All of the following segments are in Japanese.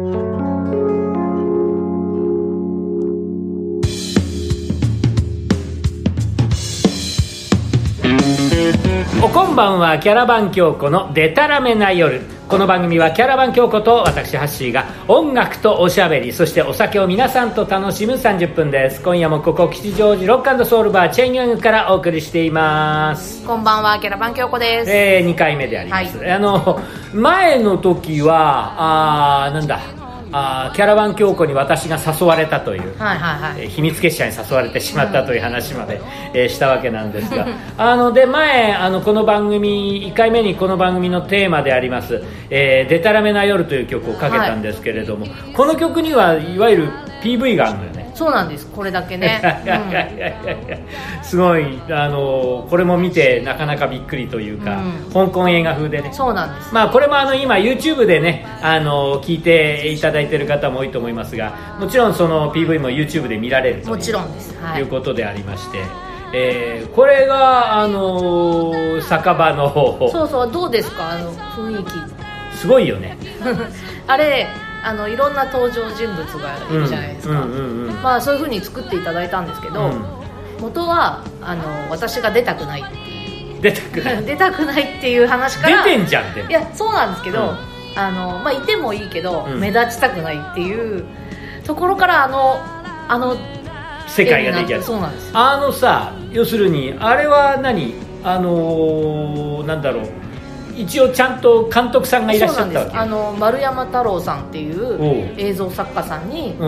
Thank you. おこんばんはキャラバン京子のデタラメな夜。この番組はキャラバン京子と私ハッシーが音楽とおしゃべりそしてお酒を皆さんと楽しむ30分です。今夜もここ吉祥寺ロックソウルバーチェンギャングからお送りしています。こんばんは、キャラバン京子です。えー、2回目であります、はい。あの前の時はあーなんだあーキャラバン京子に私が誘われたというはいはいはい。えー秘密結社に誘われてしまったという話まで、えーしたわけなんですが。あので前あのこの番組1回目にこの番組のテーマであります「えーデタラメな夜」という曲をかけたんですけれども、この曲にはいわゆる PV があるのよねそうなんです、これだけね。いやいやいやいやいやすごいあのこれも見てなかなかびっくりというか、香港映画風でねうん、そうなんです。まあこれもあの今 YouTube でねあの聞いていただいている方も多いと思いますがもちろんその PV も YouTube で見られるともちろんです。はいいう。ことでありまして、えーこれがあのー酒場のそうそう、どうですか、あの雰囲気。すごいよね あれ、あのいろんな登場人物がいるじゃないですか。まあそういう風に作っていただいたんですけど、うん。元はあの私が出たくないってい出たくなうい。出たくないっていう話から。出てんじゃんでも。いやそうなんですけど、うん。あのまあいてもいいけど、うん。目立ちたくないっていうところからあのあの世界が出来上がる。そうなんです。よあのさ要するにあれは何？あのーなんだろう一応ちゃんと監督さんがいらっしゃったあの丸山太郎さんっていおう。う映像作家さんにう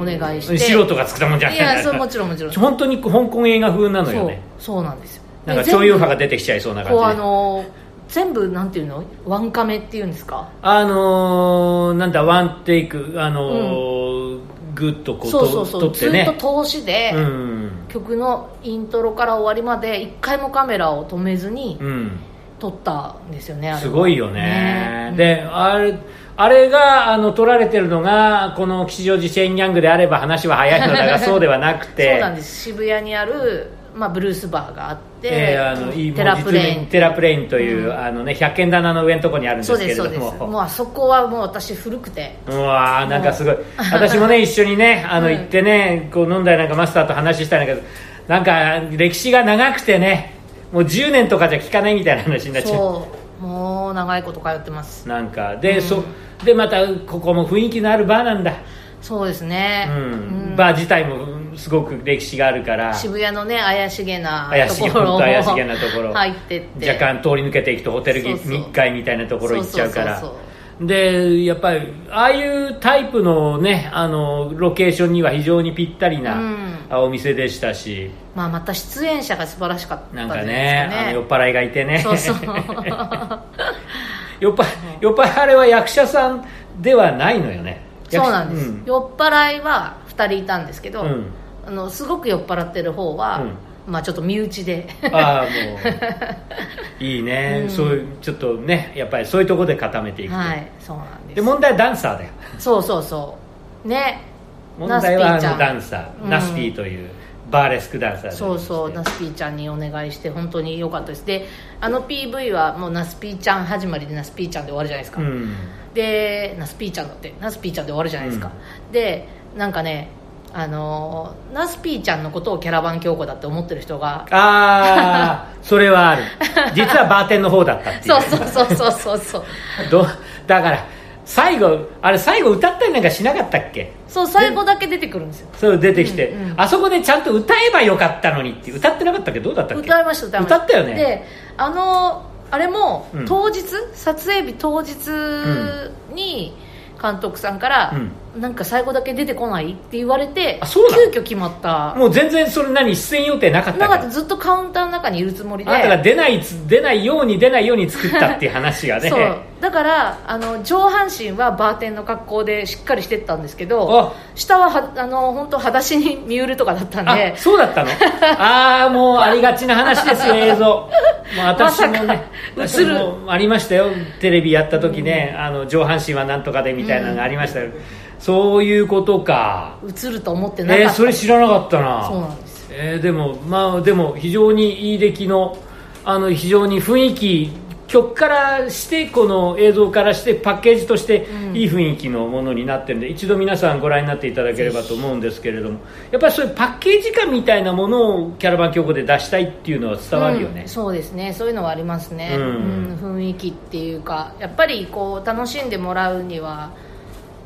お願いして、ん、素人が作ったもんじゃない。いやそうもちろんもちろん。本当に香港映画風なのよね。そうなんですよ。なんかで超優派が全出てきちゃいそうな部こうあ感じでの全部なんていうの？ワンカメっていうんですか？あのーなんだワンテイクあのーグッとこうそうそうそう、ずと撮ってね。っと通しで、うん。曲のイントロから終わりまで一回もカメラを止めずにうん撮ったんですよねすごいよね。ね。であれあれがあの撮られてるのがこの吉祥寺チェインギャングであれば話は早いのだがそうではなくて。そうなんです。渋谷にある、まあ、ブルースバーがあって、えーあのいいテラプレインテラプレインという、あのね100円棚の上のところにあるんですけれども。もうあそこはもう私古くて。うわーなんかすごい。私もね一緒にね あのはい行ってねこう飲んだりなんかマスターと話したんだけどなんか歴史が長くてねもう10年とかじゃ聞かないみたいな話になっちゃう。そう。もう長いこと通ってます。なんか。で,、うん。そでまたここも雰囲気のあるバーなんだ、そうですね、うん。うん。バー自体もすごく歴史があるから。渋谷のね怪しげなところ怪しげなところ。入ってって。若干通り抜けていくとホテルそうそう密会みたいなところ行っちゃうから。そうそうでやっぱりああいうタイプのねあのロケーションには非常にぴったりな、うん。あお店でしたし。まあ、また出演者が素晴らしかったなんかねあの酔っ払いがいてね。そうそう。酔っ払酔っ払いは役者さんではないのよね。そうなんです、うん。酔っ払いは2人いたんですけど、うん。あのすごく酔っ払ってる方は、まあちょっと身内で。ああもういいね、うん。そういうちょっとねやっぱりそういうところで固めていくと、はいそうなんです。で問題はダンサーだよ。そうそうそう。ね。問題はあのダンサー、うん。ナスピーというバーレスクダンサーでそうそうナスピーちゃんにお願いして本当に良かったです。であの PV はもうナスピーちゃん始まりでナスピーちゃんで終わるじゃないですか、うん。でナスピーちゃんだってナスピーちゃんで終わるじゃないですか、でなんかねあのーナスピーちゃんのことをキャラバン京子だって思ってる人がああ それはある。実はバーテンの方だったっていう。そうそうそうそうそう。そうどだから最後あれ最後歌ったりなんかしなかったっけ？そう最後だけ出てくるんですよ。そう出てきて、うんうん。あそこでちゃんと歌えばよかったのにって歌ってなかったっけ？どうだったっけ？歌いました歌ったよね。であのあれもうん。当日、撮影日当日に監督さんから、なんか最後だけ出てこないって言われてあそうなの？急遽決まった。もう全然それ何出演予定なかったなんかかずっとカウンターの中にいるつもりで。あなたが出ないつ出ないように出ないように作ったっていう話がね。そう。だからあの上半身はバーテンの格好でしっかりしてったんですけどあ。下ははあの本当裸足に見うるとかだったんあでそうだったの？ああもうありがちな話ですよ 映像。もう私もねま私もありましたよテレビやった時ね、あの上半身はなんとかでみたいなのがありましたよ、そういうことか。映ると思ってなかった、えー、それ知らなかったな。そうなんですよ。えーでもまあでも非常にいい出来のあの非常に雰囲気曲からしてこの映像からしてパッケージとしてうん。いい雰囲気のものになってるんで、一度皆さんご覧になっていただければと思うんですけれども。やっぱりそういうパッケージ感みたいなものをキャラバン京子で出したいっていうのは伝わるよね。うん、そうですね。そういうのはありますね、ううんん。雰囲気っていうかやっぱりこう楽しんでもらうには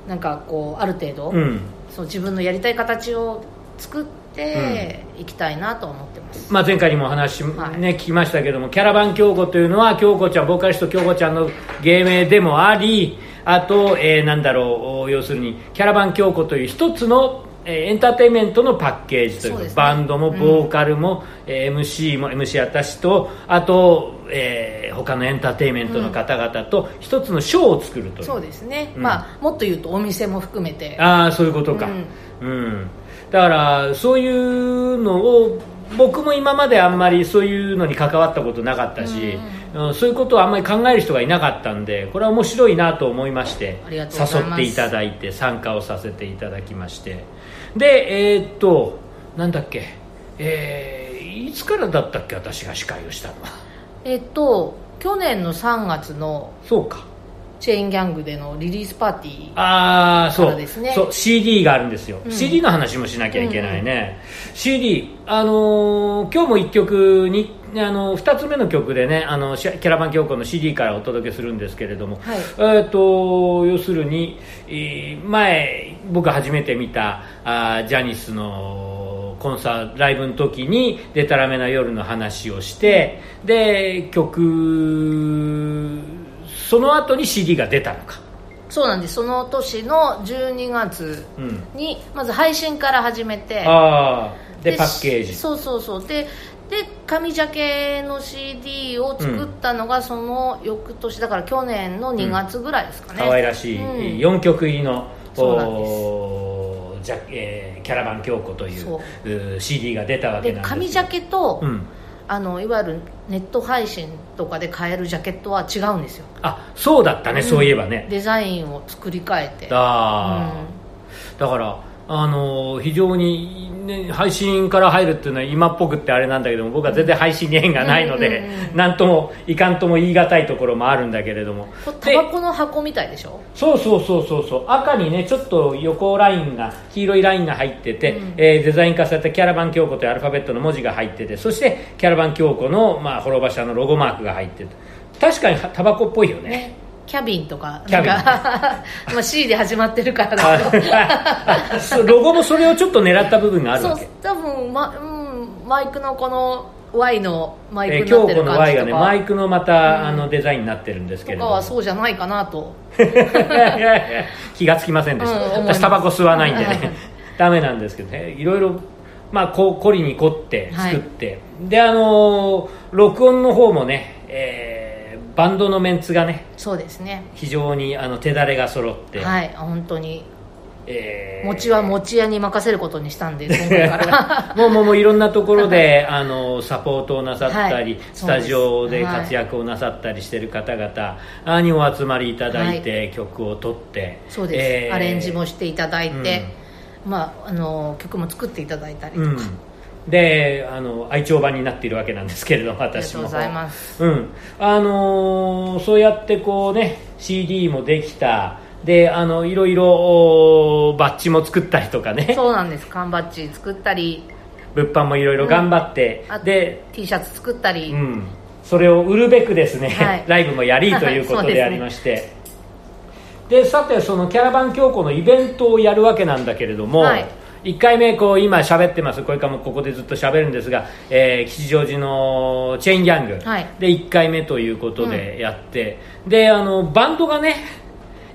なんかこうある程度、うん。そう自分のやりたい形を作っていきたいなと思ってます、まあ、前回にもお話、ねはい。聞きましたけどもキャラバン京子というのは京子ちゃんボーカリスト京子ちゃんの芸名でもありあと、えーなんだろう要するにキャラバン京子という一つのえーエンターテインメントのパッケージというかね。バンドもボーカルも、えー MC も MC 私とあと、えー他のエンターテインメントの方々と一つのショーを作るという。そうですね、うん。まあもっと言うとお店も含めて。ああそういうことか、うん。だからそういうのを僕も今まであんまりそういうのに関わったことなかったし、うんそういうことをあんまり考える人がいなかったんでこれは面白いなと思いまして誘っていただいて参加をさせていただきましてでえーっとなんだっけえーいつからだったっけ私が司会をしたのは？えっと去年の3月のそうかチェーンギャングでのリリースパーティーああそう。からですね。そう CD があるんですよ、うん。CD の話もしなきゃいけないね、CD あのー今日も1曲にあの2つ目の曲でねあのキャラバン教皇の CD からお届けするんですけれども、はい。えー、と要するに、えー前僕が初めて見たあージャニスのコンサートライブの時に「でたらめな夜」の話をしてで曲その後に CD が出たのか、そうなんです。その年の12月うん、にまず配信から始めてああでパッケージ。そうそうそう。でで紙ジャケの CD を作ったのがその翌年だから去年の2月ぐらいですかね、可愛らしい、うん。4曲入りのそうなんです。じゃえーキャラバン京子というそう。CD が出たわけでなんです紙ジャケと、うん、あのいわゆるネット配信とかで買えるジャケットは違うんですよ。あそうだったね、そういえばね。デザインを作り変えて。あー、だからあのー非常に、ね、配信から入るっていうのは今っぽくってあれなんだけども僕は全然配信に縁がないので、うんうんともいかんとも言い難いところもあるんだけれども。タバコの箱みたいでしょ？そうそうそうそうそう。赤にねちょっと横ラインが黄色いラインが入ってて、うん。えーデザイン化されたキャラバン京子というアルファベットの文字が入っててそしてキャラバン京子の、まあ、滅ばしたのロゴマークが入ってる確かにタバコっぽいよね。ね。キャビンとかキャビン。なんか まあ C で始まってるからだけ ロゴもそれをちょっと狙った部分があるそうわけ多分、まうん、マイクのこの Y のマイクえーになってる京子の感 Y じとか,、がねマイクのまた、あのデザインになってるんですけれども。はそうじゃないかなと。気がつきませんでした、うん私タバコ吸わないんでね。ダメなんですけどね。いろいろまあこう凝りに凝って作って、であのー録音の方もね、えーバンドのメンツがねそうですね。非常にあの手だれが揃って、はい本当に。えー餅は餅屋に任せることにしたんで今回から もうもうもういろんなところであのサポートをなさったり、はいスタジオで活躍をなさったりしてる方々あにお集まりいただいて、曲を取ってそうです、えーアレンジもしていただいて、まあ、あの曲も作っていただいたりとか、うん、であの愛鳥版になっているわけなんですけれどもありが私もとうん。あのーそうやってこうね CD もできた。であのいろいろおバッジも作ったりとかね。そうなんです。缶バッジ作ったり。物販もいろいろ頑張って、あで T シャツ作ったり、うん、それを売るべくですね、はい。ライブもやりということでありまして で,、さてそのキャラバン京子のイベントをやるわけなんだけれども、はい。1回目こう今喋ってます。これからもここでずっと喋るんですが、えー吉祥寺のチェーンギャング。はい。で1回目ということでやって、であのバンドがね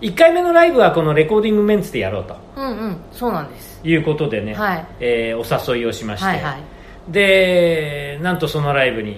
1回目のライブはこのレコーディングメンツでやろうと。うんうん。そうなんです。いうことでね、はい。えーお誘いをしまして、はいはい。でなんとそのライブに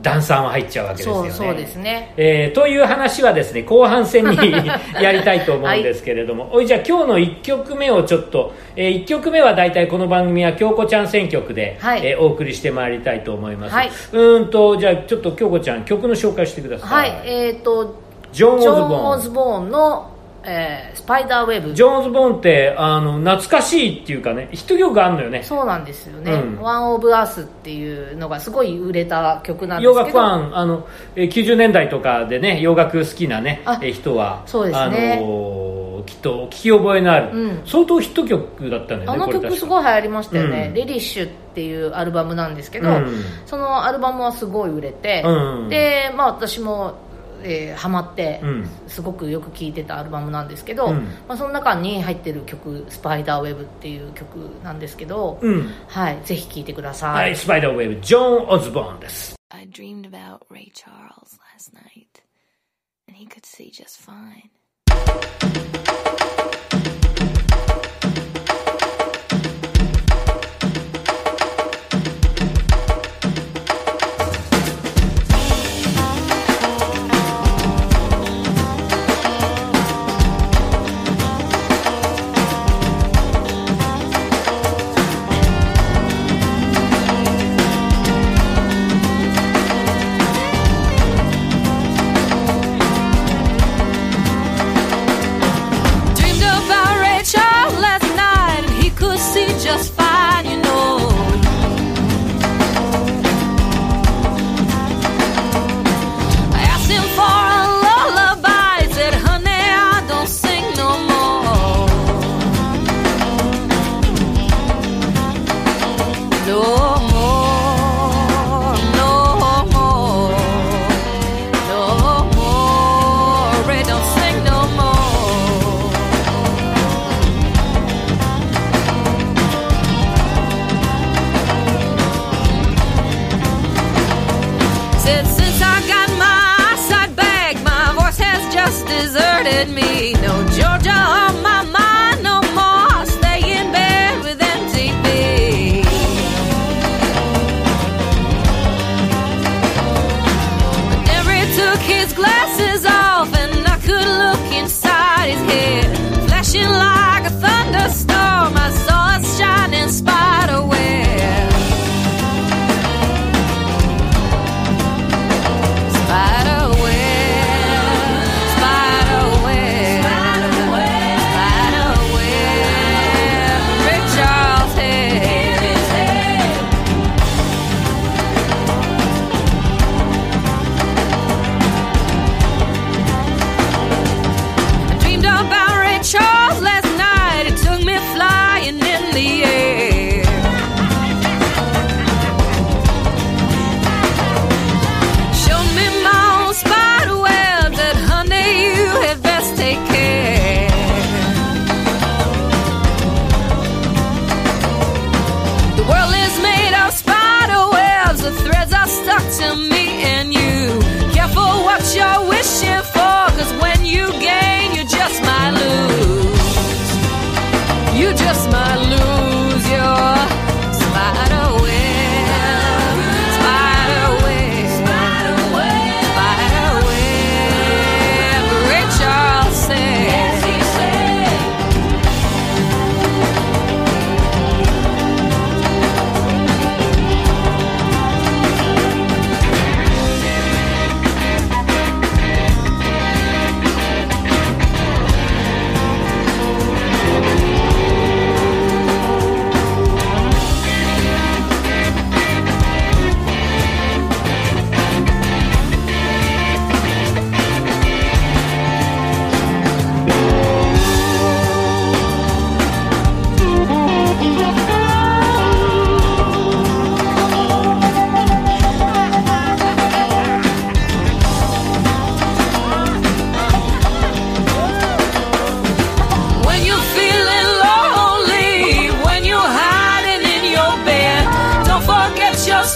ダンサーも入っちゃうわけですよね。そうですね。えーという話はですね後半戦に やりたいと思うんですけれども、おいじゃあ今日の1曲目をちょっと、え1曲目は大体この番組は京子ちゃん選曲で、はい。えーお送りしてまいりたいと思います、はい。うーんとじゃあちょっと京子ちゃん曲の紹介してください、はいえっ、とジョンオズボーンのえー Spider Web。ジョーンズ・ボーンってあの懐かしいっていうかねヒット曲あんのよね。そうなんですよね。うん「ワン・オブ・アース」っていうのがすごい売れた曲なんですけど。洋楽ファンあのえー90年代とかでね洋楽好きなね人はそうですね。あのーきっと聞き覚えのある、うん。相当ヒット曲だったんだよねあの曲すごい流行りましたよね、うん。 Relish っていうアルバムなんですけど、うん。そのアルバムはすごい売れて、うん。で、まあ、私も、えーハマって、うん。すごくよく聴いてたアルバムなんですけど、うん。まあ、その中に入ってる曲「スパイダーウェブ」っていう曲なんですけど、うん。はい、ぜひ聴いてください、はい、スパイダーウェブジョン・オズボーンです。I dreamed about Ray Charles last night, and he could see just fine.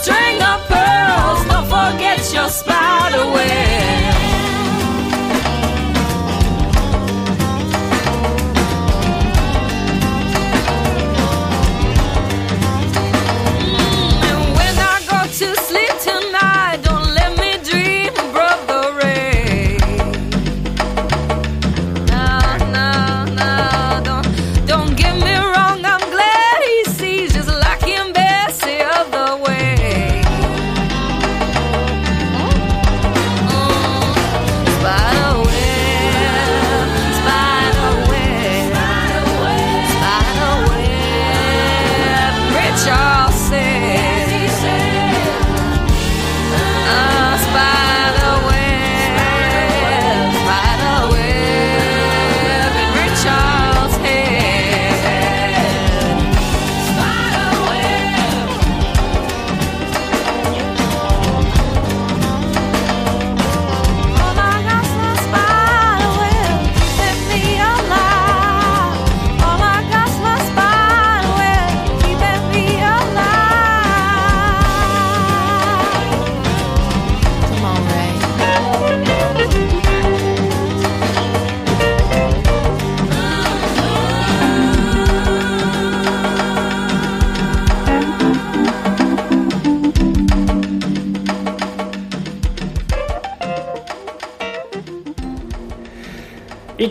strangle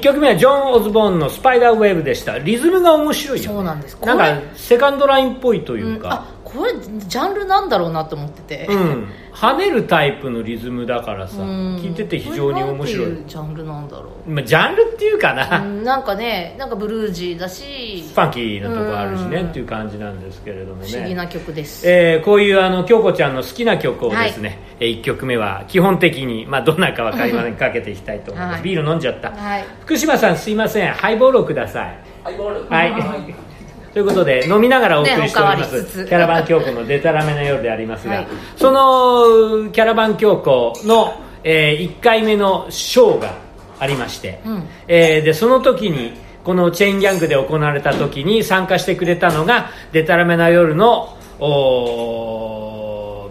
曲目はジョン・オズボーンの「スパイダーウェーブ」でした。リズムが面白いよ、ね、そうなんです。なんかセカンドラインっぽいといううん、これジャンルなんだろうなと思ってて、うん。跳ねるタイプのリズムだからさうん。聞いてて非常に面白い。ジャンルなんだろう。まあ、ジャンルっていうかな、うんなんかねなんかブルージーだし。ファンキーなとこあるしねうん。っていう感じなんですけれどもね。不思議な曲です、えーこういうあの京子ちゃんの好きな曲をですね、え1曲目は基本的に、まあ、どんなか分かりません。かけていきたいと思います、はい。ビール飲んじゃった、はい。福島さんすいません。ハイボールをください。ハイボール？はい。ということで飲みながらお送りしております、ねキャラバン京子のデタラメな夜でありますが、はい。そのキャラバン京子の、え1回目のショーがありまして、うん。えーでその時にこのチェーンギャングで行われた時に参加してくれたのがデタラメな夜のおー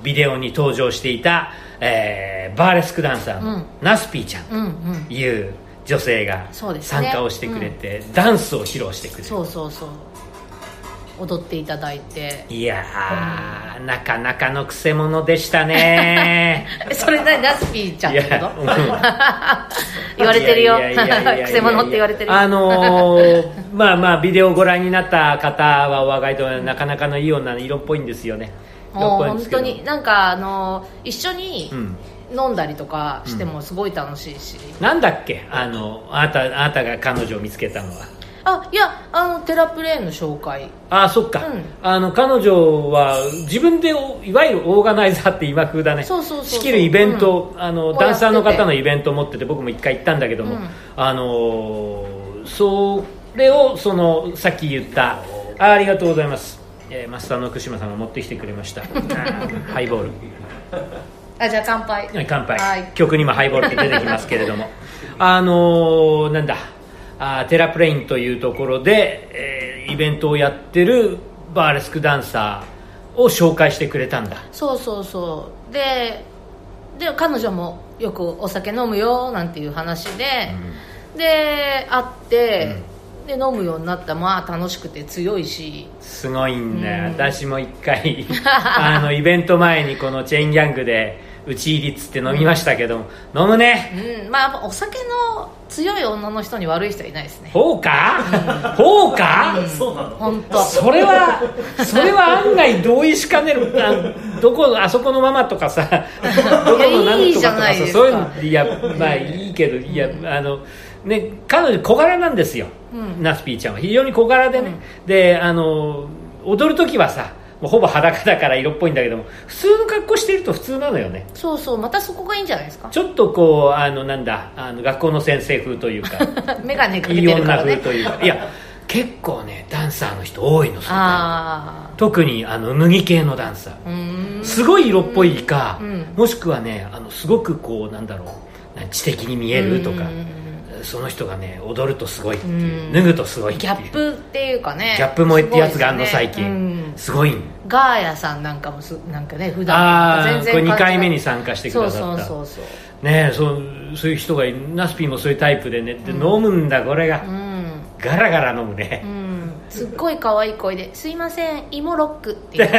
ビデオに登場していた、えーバーレスクダンサーのうん。ナスピーちゃん。うんうん。いう女性が参加をしてくれて、ダンスを披露してくれるそうそうそう。踊っていただいて。いやー、なかなかのくせ者でしたね。え それ何ナスピーちゃんってこと？うん。言われてるよ。くせ者って言われてるよ。あのーまあまあビデオをご覧になった方はお分かりとなかなかのいい女の色っぽいんですよねもう本当になんかあの一緒にうん飲んだりとかしてもすごい楽しいし、なんだっけ？あのあなたあなたが彼女を見つけたのは。あいやあのテラプレーンの紹介。あそっか、うん。あの彼女は自分でおいわゆるオーガナイザーって今風だね。そうそうそうそう。仕切るイベント、あのをやってて。ダンサーの方のイベントを持ってて僕も一回行ったんだけども、うん。あのーそれをそのさっき言った。あありがとうございます、えーマスターの福島さんが持ってきてくれました。ハイボール。あじゃあ乾杯。はい乾杯、はい。曲にもハイボールって出てきますけれども。あのーなんだ。あーテラプレインというところで、えーイベントをやってるバーレスクダンサーを紹介してくれたんだ。そうそうそう。でで彼女もよくお酒飲むよなんていう話で、で会って、で飲むようになったまあ楽しくて強いし。すごいんだよ、うん。私も一回 あのイベント前にこのチェーンギャングで打ち入りっつって飲みましたけども、飲むね。うん。まあお酒の強い女の人に悪い人はいないですね。ほうか、ほうか、そうなの？本当。それはそれは案外同意しかねる。あどこあそこのママとかさ どこの何いいじとかとかさそういうのいやまあいいけどいやあのね彼女小柄なんですよ、うん。ナスピーちゃんは。非常に小柄でね、であの踊る時はさもうほぼ裸だから色っぽいんだけども普通の格好してると普通なのよね。そうそう。またそこがいいんじゃないですか？ちょっとこうあのなんだあの学校の先生風というか 眼鏡かけいい女てるからね。風というか。いや結構ねダンサーの人多いの特にあの脱ぎ系のダンサー。すごい色っぽいか、うん。もしくはねあのすごくこうなんだろう。な知的に見えるとか。うんその人がね踊るとすごいっていううん。脱ぐとすごいっていう。ギャップっていうかねギャップ萌えってやつがあんのね。最近。うん。すごいん。ガーヤさんなんかもすなんかね普段ああこれ2感じが回目に参加してくださそうった。そうそうそうねえそうそういう人がナスピーもそういうタイプでねで飲むんだこれが。うん。ガラガラ飲むね。うん。すっごい可愛い声で「すいません芋ロック」って言う。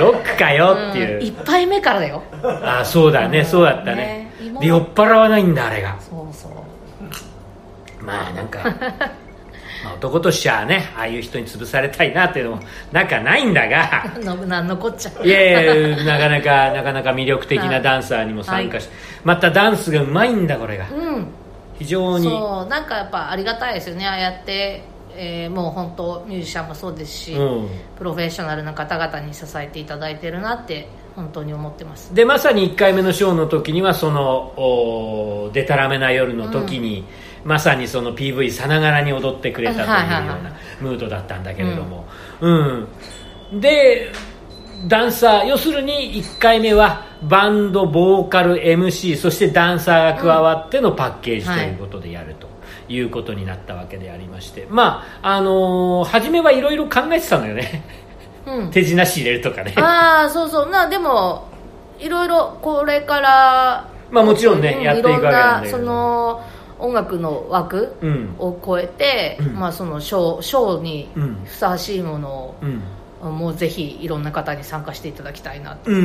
ロックかよっていう、うん。一杯目からだよ。ああそうだねそうだったね酔っ払わないんだあれが。そうそう。まあなんか、まあ、男としちゃねああいう人に潰されたいなっていうのもなんかないんだが。のなんのこっちゃ。いやいやなかなかなかなか魅力的なダンサーにも参加して、またダンスがうまいんだこれが。うん。非常に。そうなんかやっぱありがたいですよねああやって、えーもう本当ミュージシャンもそうですし、うん。プロフェッショナルな方々に支えていただいてるなって本当に思ってます。でまさに1回目のショーの時にはそのおでたらめな夜の時に、まさにその PV さながらに踊ってくれたというようなムードだったんだけれども、うん。でダンサー要するに1回目はバンドボーカル MC そしてダンサーが加わってのパッケージということでやると。いうことになったわけでありまして。まああのー初めはいろいろ考えてたのよねうん。手品師入れるとかね。ああそうそう。なでもいろいろこれからまあもちろんねうやっていくわけなんだけど。いろんなその音楽の枠うん。を超えて、うん。まあ、そのショーショーにうん。ふさわしいものを、うん。うもうぜひいろんな方に参加していただきたいな。と、うん、う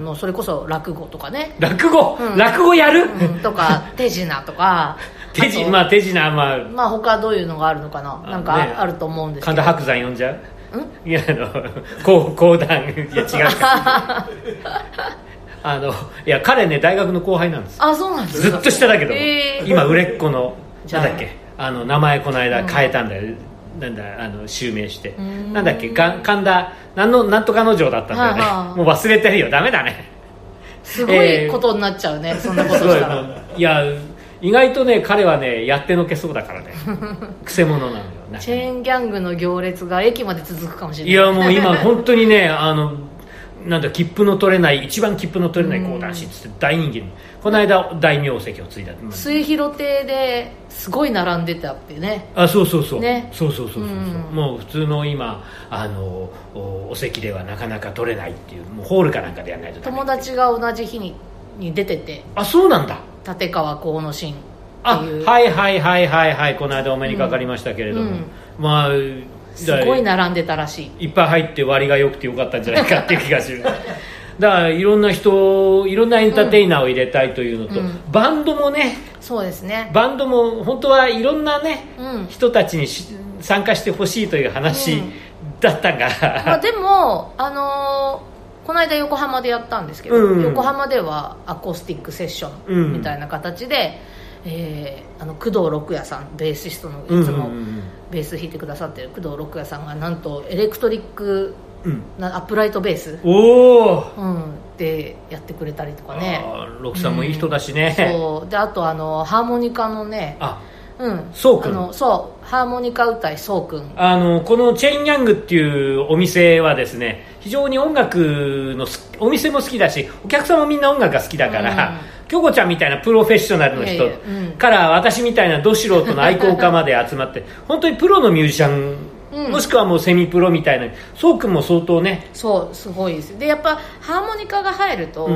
んもうそれこそ落語とかね、落語、うん。落語やる、うん、とか 手品とか。手品まあ手品まあ。まあ他どういうのがあるのかな。あなんかねあると思うんですけど。神田伯山呼んじゃう？いやあの講講談いや違うか あのいや彼ね大学の後輩なんです。あそうなんですか？ずっと下だけど、へー。今売れっ子のなんだっけ？あの名前この間変えたんだよ、なんだあの襲名して。ん。なんだっけ？が神田なんのなんとかの城だったんだよね、はあはあ。もう忘れてるよ。ダメだね。すごいことになっちゃうね、そんなことしたら。い。や意外とね彼はねやってのけそうだからね。くせ者なのよチェーンギャングの行列が駅まで続くかもしれいない。やもう今本当にね あのなんだ切符の取れない一番切符の取れない講談師っつって大人気にこの間大名跡を継いだ。末広亭ですごい並んでたってね。あそうそうそう、ね。そうそうそうそうそう、うん。もう普通の今あのおお席ではなかなか取れないっていうもうホールかなんかでやらないと友達が同じ日にに出てて。あそうなんだ。立川河野新あはいはいはいはいはい。この間お目にかかりましたけれども、うん。まあすごい並んでたらしい。いっぱい入って割が良くてよかったんじゃないかっていう気がする。だからいろんな人いろんなエンターテイナーを入れたいというのと、うん。バンドもねそうですね。バンドも本当はいろんなね、うん。人たちにし参加してほしいという話うん。だったが、まあ、でも、あのーこの間横浜でやったんですけど、うん。横浜ではアコースティックセッションみたいな形で、えーあの工藤六也さんベーシストのいつもうんうん。うんベース弾いてくださってる工藤六也さんがなんとエレクトリックうん。なアップライトベース、おおうん、でやってくれたりとかね。六さんもいい人だしね、そう。であとあのハーモニカのね。あうん。そうくん。あのそう。ハーモニカ歌いそうくん。あのこのチェインヤングっていうお店はですね非常に音楽のすお店も好きだしお客さんもみんな音楽が好きだから、京子ちゃんみたいなプロフェッショナルの人から私みたいなど素人の愛好家まで集まって 本当にプロのミュージシャン、うん。もしくはもうセミプロみたいなそうくんも相当ね。そうすごいです。でやっぱハーモニカが入ると、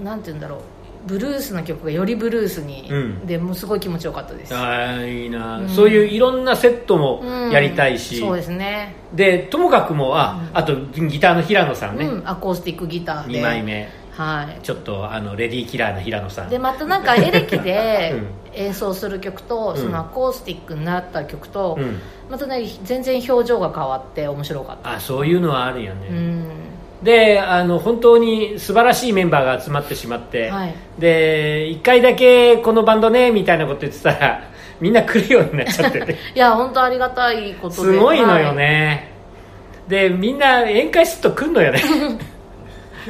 うなんて言うんだろう。ブルースの曲がよりブルースに、うん。でもうすごい気持ちよかったです。ああいいな、うん。そういういろんなセットもうんやりたいし、そうですね。でともかくもあ,、あとギターの平野さんね、うん、アコースティックギターで。2枚目はい。ちょっとあのレディーキラーの平野さん。でまたなんかエレキで うん。演奏する曲と、ん。そのアコースティックになった曲と、うん。またね全然表情が変わって面白かった。あそういうのはあるよね、うん。であの本当に素晴らしいメンバーが集まってしまって、はい。で1回だけこのバンドねみたいなこと言ってたら みんな来るようになっちゃって。て いや本当ありがたいことで。すごいのよね、でみんな宴会すると来んのよね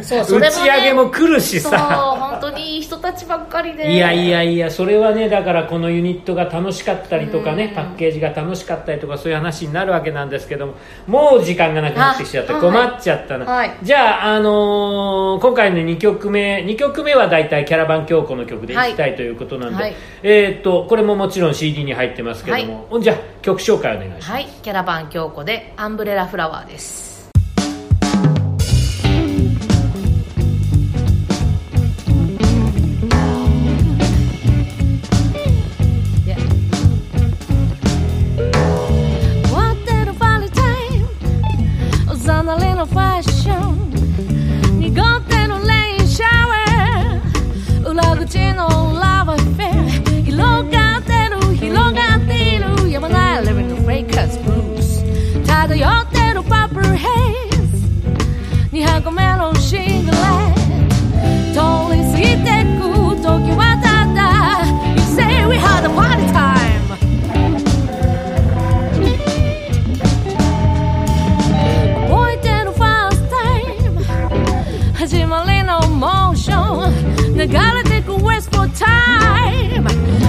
そうそれも、ね、打ち上げも来るしさ。本当にいい人たちばっかりで。いやいやいやそれはねだからこのユニットが楽しかったりとかねうん。パッケージが楽しかったりとかそういう話になるわけなんですけどももう時間がなくなってきちゃってあ困っちゃったな、はい。じゃあ、あのー今回の2曲目2曲目は大体キャラバン京子の曲でいきたいということなんで、はい。えーっとこれももちろん CD に入ってますけども、じゃあ曲紹介お願いします、はい。キャラバン京子でアンブレラフラワーですプルヘイズ2箱目のシングレ通り過ぎてく時はただ You say we had a party time. 覚えてる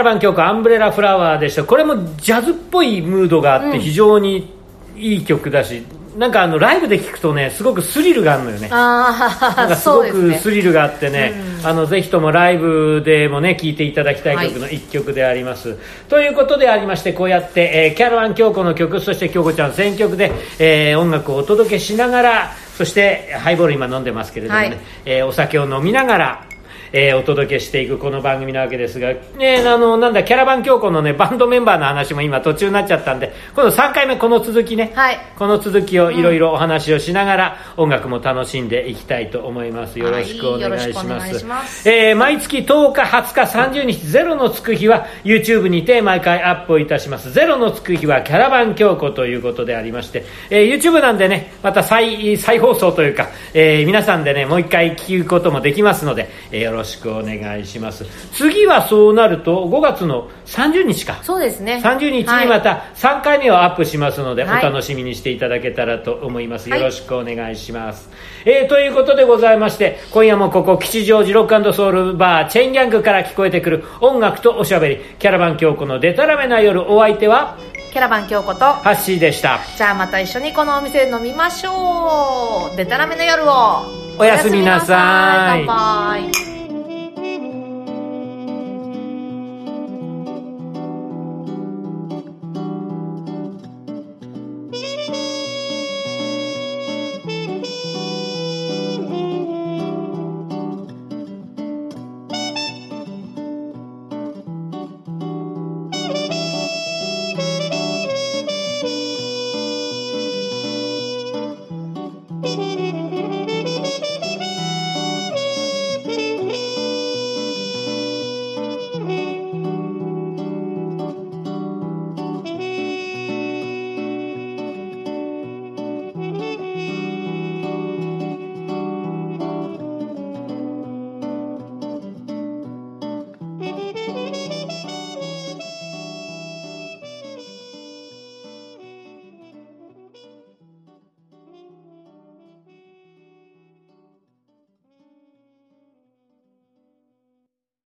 ラバン京子アンブレラフラワーでした。これもジャズっぽいムードがあって非常にいい曲だし、なんかあのライブで聴くとねすごくスリルがあるのよね。あ なんあかすごくスリルがあってね、あのぜひともライブでもね聴いていただきたい曲の一曲であります、ということでありましてこうやって、えーキャラバン京子の曲そして京子ちゃん選曲で、えー音楽をお届けしながらそしてハイボール今飲んでますけれどもね、はい。えーお酒を飲みながらえーお届けしていくこの番組なわけですが、ね、あのなんだキャラバン京子のねバンドメンバーの話も今途中になっちゃったんで今度3回目この続きね、はい。この続きをいろいろお話をしながら、音楽も楽しんでいきたいと思います。よろしくお願いします,、願いえー毎月10日20日30日ゼロのつく日は YouTube にて毎回アップをいたします。ゼロのつく日はキャラバン京子ということでありまして、えー YouTube なんでねまた再再放送というか、えー皆さんでねもう一回聞くこともできますので、えーよろしくお願いします。次はそうなると5月の30日か。そうですね。30日にまた3回目をアップしますので、はい。お楽しみにしていただけたらと思います、はい。よろしくお願いします、えーということでございまして今夜もここ吉祥寺ロックソウルバーチェンギャングから聞こえてくる音楽とおしゃべりキャラバン京子のデタラメな夜お相手は？キャラバン京子とハッシーでした。じゃあまた一緒にこのお店で飲みましょう。でたらめの夜を。おやすみなさい。おやすみなさい。乾杯